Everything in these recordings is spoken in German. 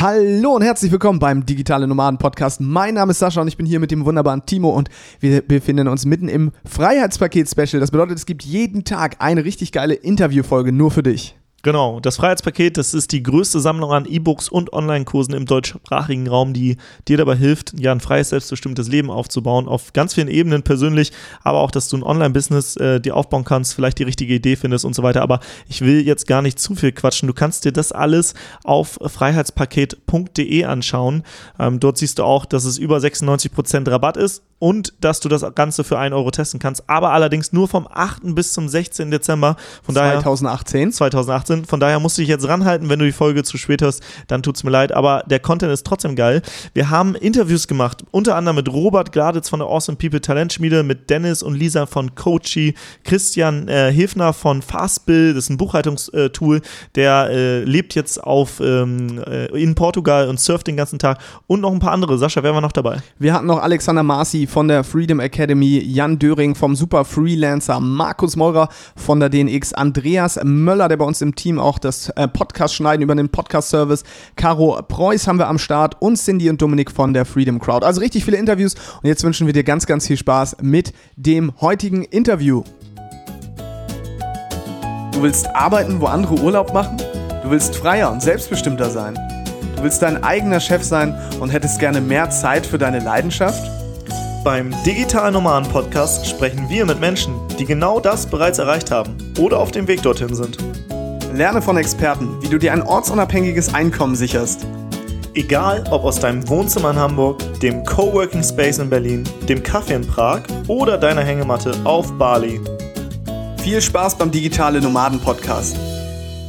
Hallo und herzlich willkommen beim Digitale Nomaden Podcast. Mein Name ist Sascha und ich bin hier mit dem wunderbaren Timo und wir befinden uns mitten im Freiheitspaket Special. Das bedeutet, es gibt jeden Tag eine richtig geile Interviewfolge nur für dich. Genau, das Freiheitspaket, das ist die größte Sammlung an E-Books und Online-Kursen im deutschsprachigen Raum, die dir dabei hilft, ja, ein freies, selbstbestimmtes Leben aufzubauen, auf ganz vielen Ebenen persönlich, aber auch, dass du ein Online-Business äh, dir aufbauen kannst, vielleicht die richtige Idee findest und so weiter. Aber ich will jetzt gar nicht zu viel quatschen. Du kannst dir das alles auf freiheitspaket.de anschauen. Ähm, dort siehst du auch, dass es über 96% Rabatt ist und dass du das Ganze für 1 Euro testen kannst, aber allerdings nur vom 8. bis zum 16. Dezember. Von 2018. Daher, 2018. Von daher musst du dich jetzt ranhalten, wenn du die Folge zu spät hast, dann tut's mir leid, aber der Content ist trotzdem geil. Wir haben Interviews gemacht, unter anderem mit Robert Gladitz von der Awesome People Talentschmiede, mit Dennis und Lisa von Coachy, Christian äh, Hilfner von Fastbill, das ist ein Buchhaltungstool, der äh, lebt jetzt auf ähm, äh, in Portugal und surft den ganzen Tag und noch ein paar andere. Sascha, wer war noch dabei? Wir hatten noch Alexander Marci von der Freedom Academy, Jan Döring vom Super Freelancer, Markus Meurer von der DNX, Andreas Möller, der bei uns im Team auch das äh, Podcast schneiden über den Podcast-Service, Caro Preuß haben wir am Start und Cindy und Dominik von der Freedom Crowd. Also richtig viele Interviews und jetzt wünschen wir dir ganz, ganz viel Spaß mit dem heutigen Interview. Du willst arbeiten, wo andere Urlaub machen? Du willst freier und selbstbestimmter sein? Du willst dein eigener Chef sein und hättest gerne mehr Zeit für deine Leidenschaft? Beim Digital Nomaden Podcast sprechen wir mit Menschen, die genau das bereits erreicht haben oder auf dem Weg dorthin sind. Lerne von Experten, wie du dir ein ortsunabhängiges Einkommen sicherst. Egal ob aus deinem Wohnzimmer in Hamburg, dem Coworking Space in Berlin, dem Kaffee in Prag oder deiner Hängematte auf Bali. Viel Spaß beim Digitale Nomaden Podcast,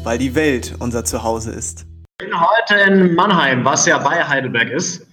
weil die Welt unser Zuhause ist. Ich bin heute in Mannheim, was ja bei Heidelberg ist.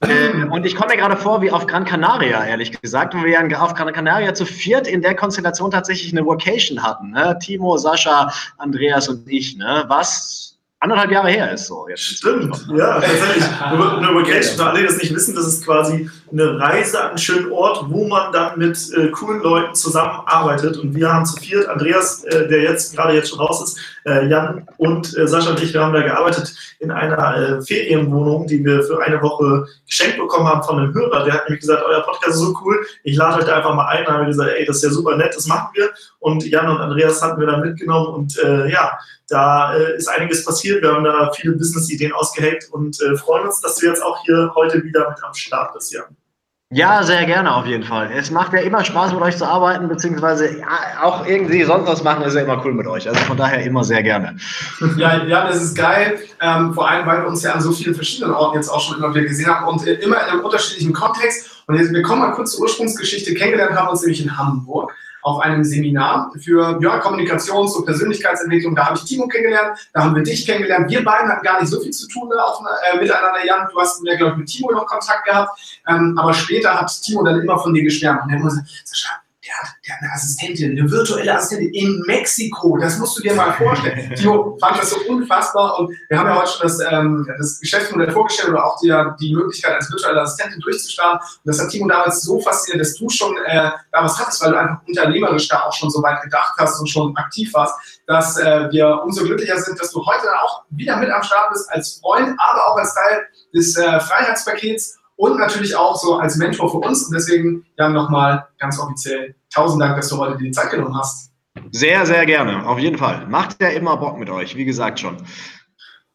Äh, und ich komme mir gerade vor wie auf Gran Canaria, ehrlich gesagt, wo wir ja auf Gran Canaria zu viert in der Konstellation tatsächlich eine Vocation hatten. Ne? Timo, Sascha, Andreas und ich. Ne? Was anderthalb Jahre her ist. So jetzt Stimmt, ja, tatsächlich. Eine Vacation, für alle, die das nicht wissen, das ist quasi eine Reise an einen schönen Ort, wo man dann mit äh, coolen Leuten zusammenarbeitet. Und wir haben zu viert, Andreas, äh, der jetzt gerade jetzt schon raus ist, äh, Jan und äh, Sascha und ich, wir haben da gearbeitet in einer äh, Ferienwohnung, die wir für eine Woche geschenkt bekommen haben von einem Hörer. Der hat nämlich gesagt, euer Podcast ist so cool, ich lade euch da einfach mal ein. Da haben wir gesagt, ey, das ist ja super nett, das machen wir. Und Jan und Andreas hatten wir dann mitgenommen und äh, ja, da äh, ist einiges passiert. Wir haben da viele Business-Ideen ausgeheckt und äh, freuen uns, dass du jetzt auch hier heute wieder mit am Start bist, Jan. Ja, sehr gerne auf jeden Fall. Es macht ja immer Spaß, mit euch zu arbeiten, beziehungsweise ja, auch irgendwie sonst was machen, ist ja immer cool mit euch. Also von daher immer sehr gerne. Ja, ja, das ist geil. Ähm, vor allem, weil wir uns ja an so vielen verschiedenen Orten jetzt auch schon immer wieder gesehen haben und immer in einem unterschiedlichen Kontext. Und jetzt, wir kommen mal kurz zur Ursprungsgeschichte. Kennengelernt haben wir uns nämlich in Hamburg auf einem Seminar für ja, Kommunikations- und Persönlichkeitsentwicklung. Da habe ich Timo kennengelernt, da haben wir dich kennengelernt. Wir beiden hatten gar nicht so viel zu tun ne, auf, äh, miteinander, Jan. Du hast mir, glaube ich, mit Timo noch Kontakt gehabt. Ähm, aber später hat Timo dann immer von dir geschwärmt. Und er muss Sascha, der hat, der hat eine Assistentin, eine virtuelle Assistentin in Mexiko. Das musst du dir mal vorstellen. Timo fand das so unfassbar und wir haben ja heute schon das, ähm, das Geschäftsmodell vorgestellt oder auch die, die Möglichkeit, als virtuelle Assistentin durchzustarten. Und das hat Timo damals so fasziniert, dass du schon äh, da was hattest, weil du einfach unternehmerisch da auch schon so weit gedacht hast und schon aktiv warst, dass äh, wir umso glücklicher sind, dass du heute auch wieder mit am Start bist als Freund, aber auch als Teil des äh, Freiheitspakets und natürlich auch so als Mentor für uns. Und deswegen dann nochmal ganz offiziell tausend Dank, dass du heute die Zeit genommen hast. Sehr, sehr gerne, auf jeden Fall. Macht ja immer Bock mit euch, wie gesagt schon.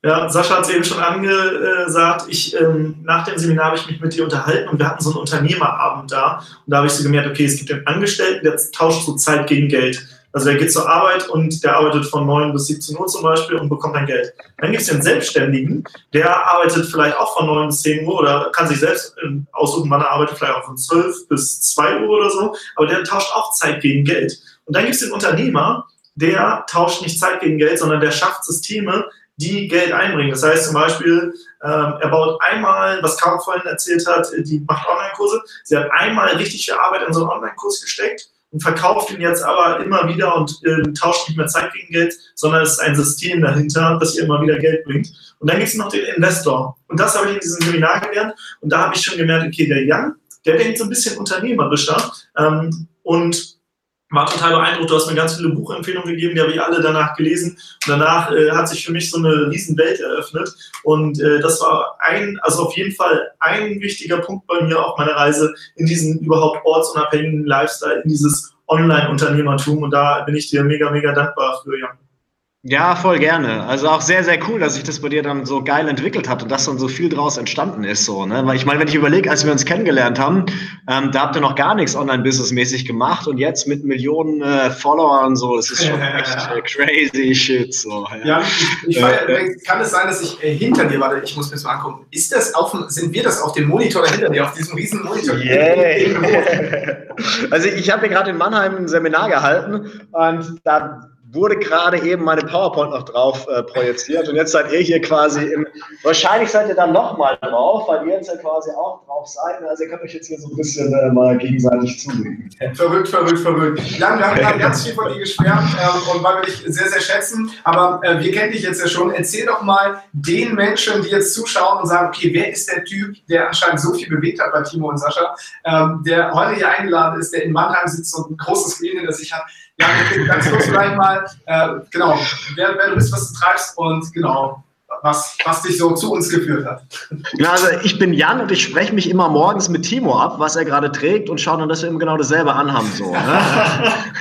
Ja, Sascha hat es eben schon angesagt. Ich, ähm, nach dem Seminar habe ich mich mit dir unterhalten und wir hatten so einen Unternehmerabend da. Und da habe ich so gemerkt, okay, es gibt einen Angestellten, der tauscht so Zeit gegen Geld. Also der geht zur Arbeit und der arbeitet von 9 bis 17 Uhr zum Beispiel und bekommt dann Geld. Dann gibt es den Selbstständigen, der arbeitet vielleicht auch von 9 bis 10 Uhr oder kann sich selbst ähm, aussuchen, wann er arbeitet, vielleicht auch von 12 bis 2 Uhr oder so, aber der tauscht auch Zeit gegen Geld. Und dann gibt es den Unternehmer, der tauscht nicht Zeit gegen Geld, sondern der schafft Systeme, die Geld einbringen. Das heißt zum Beispiel, ähm, er baut einmal, was Caro vorhin erzählt hat, die macht Online-Kurse. Sie hat einmal richtig viel Arbeit in so einen Online-Kurs gesteckt und verkauft ihn jetzt aber immer wieder und äh, tauscht nicht mehr Zeit gegen Geld, sondern es ist ein System dahinter, das ihr immer wieder Geld bringt. Und dann gibt es noch den Investor. Und das habe ich in diesem Seminar gelernt. Und da habe ich schon gemerkt, okay, der Jan, der denkt so ein bisschen unternehmerischer. Ähm, und war total beeindruckt. Du hast mir ganz viele Buchempfehlungen gegeben, die habe ich alle danach gelesen. Und danach äh, hat sich für mich so eine riesen Welt eröffnet. Und äh, das war ein, also auf jeden Fall ein wichtiger Punkt bei mir auf meiner Reise in diesen überhaupt ortsunabhängigen Lifestyle, in dieses Online-Unternehmertum. Und da bin ich dir mega, mega dankbar für, Jan. Ja, voll gerne. Also auch sehr, sehr cool, dass sich das bei dir dann so geil entwickelt hat und dass dann so viel draus entstanden ist. So, ne? Weil ich meine, wenn ich überlege, als wir uns kennengelernt haben, ähm, da habt ihr noch gar nichts online-businessmäßig gemacht und jetzt mit Millionen äh, Followern so, das ist schon echt äh, crazy shit. So, ja, ja ich, ich äh, kann es sein, dass ich äh, hinter dir, warte, ich muss mir das mal angucken. Ist das auf dem, sind wir das auf dem Monitor hinter dir, auf diesem riesen Monitor? Yeah. also ich habe hier gerade in Mannheim ein Seminar gehalten und da wurde gerade eben meine PowerPoint noch drauf äh, projiziert und jetzt seid ihr hier quasi im, wahrscheinlich seid ihr dann nochmal drauf, weil ihr jetzt ja quasi auch drauf seid. Also ihr könnt euch jetzt hier so ein bisschen äh, mal gegenseitig zulegen. Verrückt, verrückt, verrückt. Lang, wir haben ganz viel von dir geschwärmt äh, und weil wir dich sehr, sehr schätzen, aber äh, wir kennen dich jetzt ja schon. Erzähl doch mal den Menschen, die jetzt zuschauen und sagen, okay, wer ist der Typ, der anscheinend so viel bewegt hat bei Timo und Sascha, ähm, der heute hier eingeladen ist, der in Mannheim sitzt und ein großes Leben hinter sich hat. Ja, ganz kurz vielleicht mal, äh, genau, wer, wer, du bist, was du treibst und genau, was, was dich so zu uns geführt hat. Ja, also ich bin Jan und ich spreche mich immer morgens mit Timo ab, was er gerade trägt und schaue dann, dass wir ihm genau dasselbe anhaben. So, ne?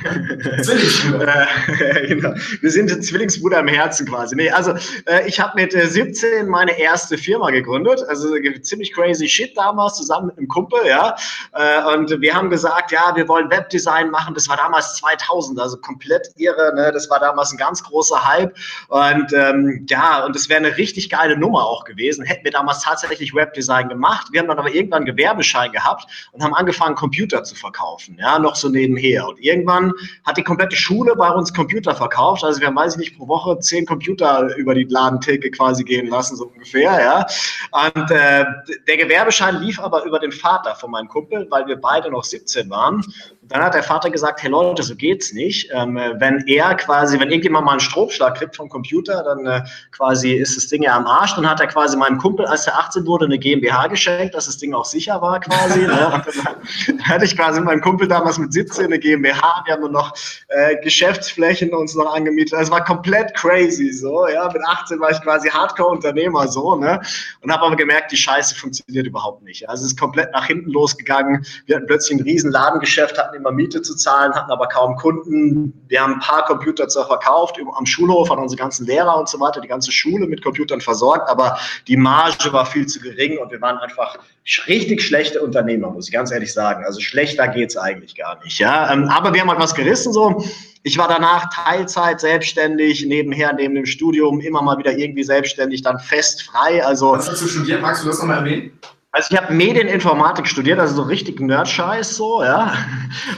Zwillingsbruder. Äh, genau. Wir sind Zwillingsbruder im Herzen quasi. Nee, also äh, ich habe mit äh, 17 meine erste Firma gegründet, also ziemlich crazy shit damals, zusammen mit einem Kumpel, ja. Äh, und wir haben gesagt, ja, wir wollen Webdesign machen. Das war damals 2000, also komplett irre. Ne? Das war damals ein ganz großer Hype. Und ähm, ja, und es wäre eine richtig geile Nummer auch gewesen. Hätten wir damals tatsächlich Webdesign gemacht. Wir haben dann aber irgendwann einen Gewerbeschein gehabt und haben angefangen, Computer zu verkaufen. Ja, noch so nebenher. Und irgendwann hat die komplette Schule bei uns Computer verkauft. Also wir haben, weiß ich nicht, pro Woche zehn Computer über die Ladentheke quasi gehen lassen, so ungefähr. Ja. Und äh, der Gewerbeschein lief aber über den Vater von meinem Kumpel, weil wir beide noch 17 waren. Dann hat der Vater gesagt, hey Leute, so geht's nicht. Ähm, wenn er quasi, wenn irgendjemand mal einen Stromschlag kriegt vom Computer, dann äh, quasi ist das Ding ja am Arsch. Dann hat er quasi meinem Kumpel, als er 18 wurde, eine GmbH geschenkt, dass das Ding auch sicher war quasi. ne? dann hatte ich quasi mit meinem Kumpel damals mit 17 eine GmbH. Wir haben noch äh, Geschäftsflächen uns noch angemietet. Es war komplett crazy so. Ja, mit 18 war ich quasi Hardcore-Unternehmer so. Ne? Und habe aber gemerkt, die Scheiße funktioniert überhaupt nicht. Also es ist komplett nach hinten losgegangen. Wir hatten plötzlich ein riesen Ladengeschäft, hatten immer Miete zu zahlen, hatten aber kaum Kunden. Wir haben ein paar Computer zwar verkauft, am Schulhof an unsere ganzen Lehrer und so weiter, die ganze Schule mit Computern versorgt, aber die Marge war viel zu gering und wir waren einfach richtig schlechte Unternehmer, muss ich ganz ehrlich sagen. Also schlechter geht es eigentlich gar nicht. Ja? Ähm, aber wir haben halt was gerissen so. Ich war danach Teilzeit selbstständig, nebenher, neben dem Studium, immer mal wieder irgendwie selbstständig, dann fest frei. Also, was hast du studiert? Magst du das nochmal erwähnen? Also ich habe Medieninformatik studiert, also so richtig Nerd-Scheiß so, ja.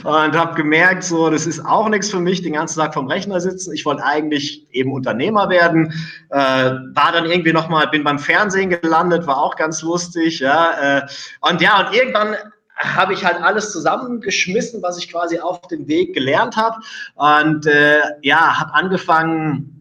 Und habe gemerkt, so, das ist auch nichts für mich, den ganzen Tag vom Rechner sitzen. Ich wollte eigentlich eben Unternehmer werden. Äh, war dann irgendwie nochmal, bin beim Fernsehen gelandet, war auch ganz lustig, ja. Äh, und ja, und irgendwann habe ich halt alles zusammengeschmissen, was ich quasi auf dem Weg gelernt habe. Und äh, ja, habe angefangen,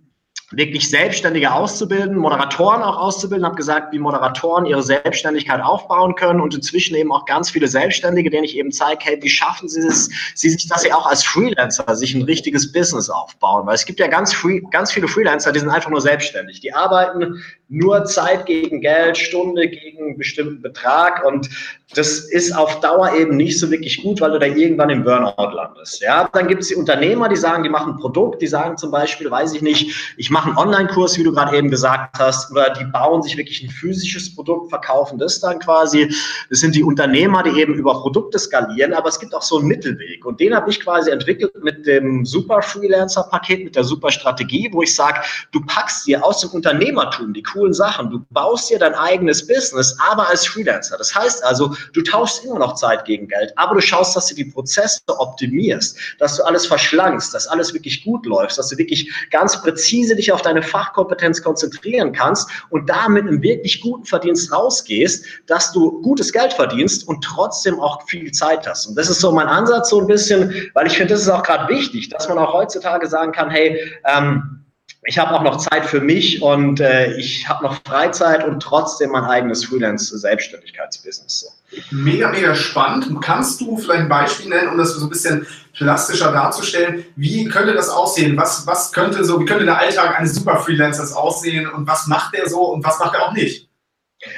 wirklich Selbstständige auszubilden, Moderatoren auch auszubilden, habe gesagt, wie Moderatoren ihre Selbstständigkeit aufbauen können und inzwischen eben auch ganz viele Selbstständige, denen ich eben zeige, hey, wie schaffen sie es, sie sich, dass sie auch als Freelancer sich ein richtiges Business aufbauen, weil es gibt ja ganz, free, ganz viele Freelancer, die sind einfach nur selbstständig, die arbeiten nur Zeit gegen Geld, Stunde gegen einen bestimmten Betrag und das ist auf Dauer eben nicht so wirklich gut, weil du da irgendwann im Burnout landest. Ja, dann gibt es die Unternehmer, die sagen, die machen ein Produkt, die sagen zum Beispiel, weiß ich nicht, ich mache einen Online-Kurs, wie du gerade eben gesagt hast, oder die bauen sich wirklich ein physisches Produkt, verkaufen das dann quasi. Das sind die Unternehmer, die eben über Produkte skalieren, aber es gibt auch so einen Mittelweg und den habe ich quasi entwickelt mit dem Super Freelancer-Paket, mit der Super Strategie, wo ich sage, du packst dir aus dem Unternehmertum die coolen Sachen. Du baust dir dein eigenes Business, aber als Freelancer. Das heißt also, du tauschst immer noch Zeit gegen Geld, aber du schaust, dass du die Prozesse optimierst, dass du alles verschlankst, dass alles wirklich gut läuft, dass du wirklich ganz präzise dich auf deine Fachkompetenz konzentrieren kannst und damit im wirklich guten Verdienst rausgehst, dass du gutes Geld verdienst und trotzdem auch viel Zeit hast. Und das ist so mein Ansatz so ein bisschen, weil ich finde, das ist auch gerade wichtig, dass man auch heutzutage sagen kann, hey, ähm, ich habe auch noch Zeit für mich und äh, ich habe noch Freizeit und trotzdem mein eigenes Freelance-Selbstständigkeitsbusiness. So. Mega, mega spannend. Kannst du vielleicht ein Beispiel nennen, um das so ein bisschen plastischer darzustellen? Wie könnte das aussehen? Was, was könnte so, wie könnte der Alltag eines Super-Freelancers aussehen und was macht er so und was macht er auch nicht?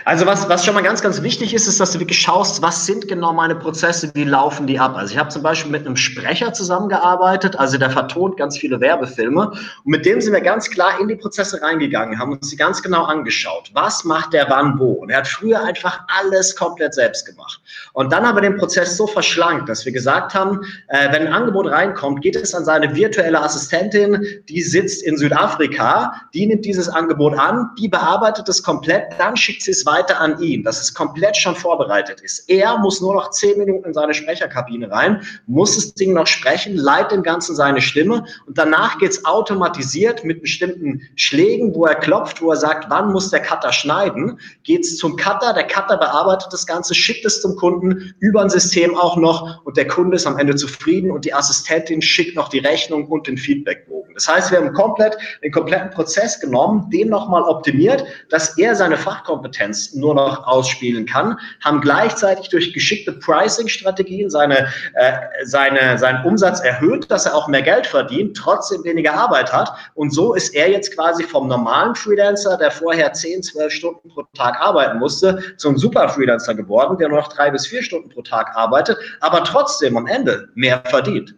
Also was, was schon mal ganz, ganz wichtig ist, ist, dass du wirklich schaust, was sind genau meine Prozesse, wie laufen die ab. Also ich habe zum Beispiel mit einem Sprecher zusammengearbeitet, also der vertont ganz viele Werbefilme und mit dem sind wir ganz klar in die Prozesse reingegangen, haben uns die ganz genau angeschaut. Was macht der wann wo? Und er hat früher einfach alles komplett selbst gemacht. Und dann haben wir den Prozess so verschlankt, dass wir gesagt haben, äh, wenn ein Angebot reinkommt, geht es an seine virtuelle Assistentin, die sitzt in Südafrika, die nimmt dieses Angebot an, die bearbeitet es komplett, dann schickt sie es weiter an ihn, dass es komplett schon vorbereitet ist. Er muss nur noch zehn Minuten in seine Sprecherkabine rein, muss das Ding noch sprechen, leitet dem Ganzen seine Stimme und danach geht es automatisiert mit bestimmten Schlägen, wo er klopft, wo er sagt, wann muss der Cutter schneiden, geht es zum Cutter, der Cutter bearbeitet das Ganze, schickt es zum Kunden, über ein System auch noch und der Kunde ist am Ende zufrieden und die Assistentin schickt noch die Rechnung und den Feedbackbogen. Das heißt, wir haben komplett den kompletten Prozess genommen, den nochmal optimiert, dass er seine Fachkompetenz Kompetenz nur noch ausspielen kann, haben gleichzeitig durch geschickte Pricing-Strategien seine, äh, seine, seinen Umsatz erhöht, dass er auch mehr Geld verdient, trotzdem weniger Arbeit hat. Und so ist er jetzt quasi vom normalen Freelancer, der vorher 10, 12 Stunden pro Tag arbeiten musste, zum Super-Freelancer geworden, der nur noch drei bis vier Stunden pro Tag arbeitet, aber trotzdem am Ende mehr verdient.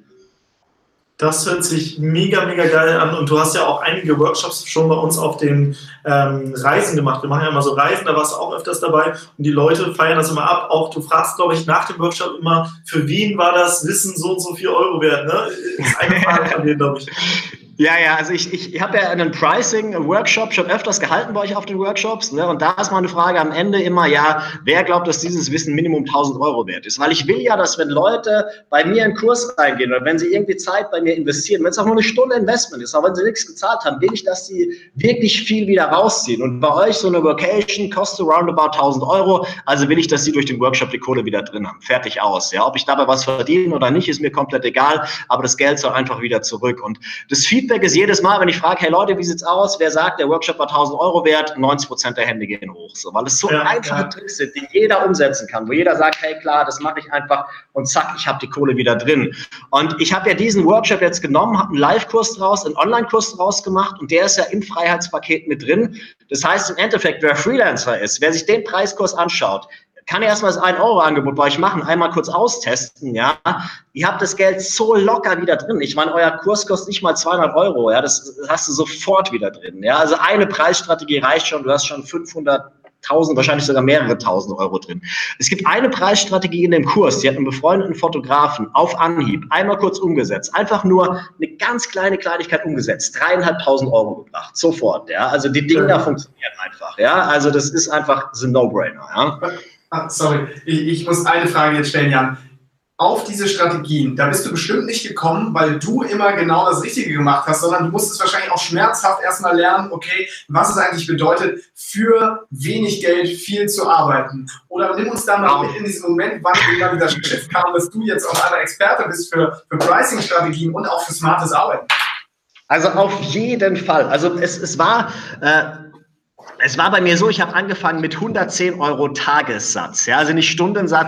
Das hört sich mega, mega geil an. Und du hast ja auch einige Workshops schon bei uns auf den ähm, Reisen gemacht. Wir machen ja immer so Reisen, da warst du auch öfters dabei. Und die Leute feiern das immer ab. Auch du fragst, glaube ich, nach dem Workshop immer, für wen war das Wissen so und so viel Euro wert? Ne? Ist eine Frage von dir, glaube ich. Ja, ja, also ich, ich, habe ja einen Pricing-Workshop schon öfters gehalten bei euch auf den Workshops. Ne? Und da ist meine Frage am Ende immer, ja, wer glaubt, dass dieses Wissen Minimum 1000 Euro wert ist? Weil ich will ja, dass wenn Leute bei mir in Kurs reingehen oder wenn sie irgendwie Zeit bei mir investieren, wenn es auch nur eine Stunde Investment ist, auch wenn sie nichts gezahlt haben, will ich, dass sie wirklich viel wieder rausziehen. Und bei euch so eine Vacation kostet roundabout 1000 Euro. Also will ich, dass sie durch den Workshop die Kohle wieder drin haben. Fertig aus. Ja, ob ich dabei was verdiene oder nicht, ist mir komplett egal. Aber das Geld soll einfach wieder zurück. Und das Feedback Feedback ist jedes Mal, wenn ich frage, hey Leute, wie sieht's aus? Wer sagt, der Workshop war 1000 Euro wert? 90 Prozent der Hände gehen hoch. So, weil es so ja, einfache ja. Tricks sind, die jeder umsetzen kann, wo jeder sagt, hey klar, das mache ich einfach und zack, ich habe die Kohle wieder drin. Und ich habe ja diesen Workshop jetzt genommen, habe einen Live-Kurs draus, einen Online-Kurs draus gemacht und der ist ja im Freiheitspaket mit drin. Das heißt im Endeffekt, wer Freelancer ist, wer sich den Preiskurs anschaut, kann erstmal das 1-Euro-Angebot bei euch machen, einmal kurz austesten, ja. Ihr habt das Geld so locker wieder drin. Ich meine, euer Kurs kostet nicht mal 200 Euro, ja. Das, das hast du sofort wieder drin, ja. Also eine Preisstrategie reicht schon. Du hast schon 500 tausend, wahrscheinlich sogar mehrere tausend Euro drin. Es gibt eine Preisstrategie in dem Kurs, die hat einen befreundeten Fotografen auf Anhieb einmal kurz umgesetzt, einfach nur eine ganz kleine Kleinigkeit umgesetzt, dreieinhalbtausend Euro gebracht, sofort, ja. Also die Dinge da funktionieren einfach, ja. Also das ist einfach the no-brainer, ja. Ah, sorry, ich, ich muss eine Frage jetzt stellen, Jan. Auf diese Strategien, da bist du bestimmt nicht gekommen, weil du immer genau das Richtige gemacht hast, sondern du musstest wahrscheinlich auch schmerzhaft erstmal lernen, okay, was es eigentlich bedeutet, für wenig Geld viel zu arbeiten. Oder nimm uns da mal mit in diesen Moment, wann wieder dieser Schiff kam, dass du jetzt auch einer Experte bist für, für Pricing-Strategien und auch für smartes Arbeiten. Also auf jeden Fall. Also es, es war. Äh es war bei mir so, ich habe angefangen mit 110 Euro Tagessatz, ja, also nicht Stundensatz,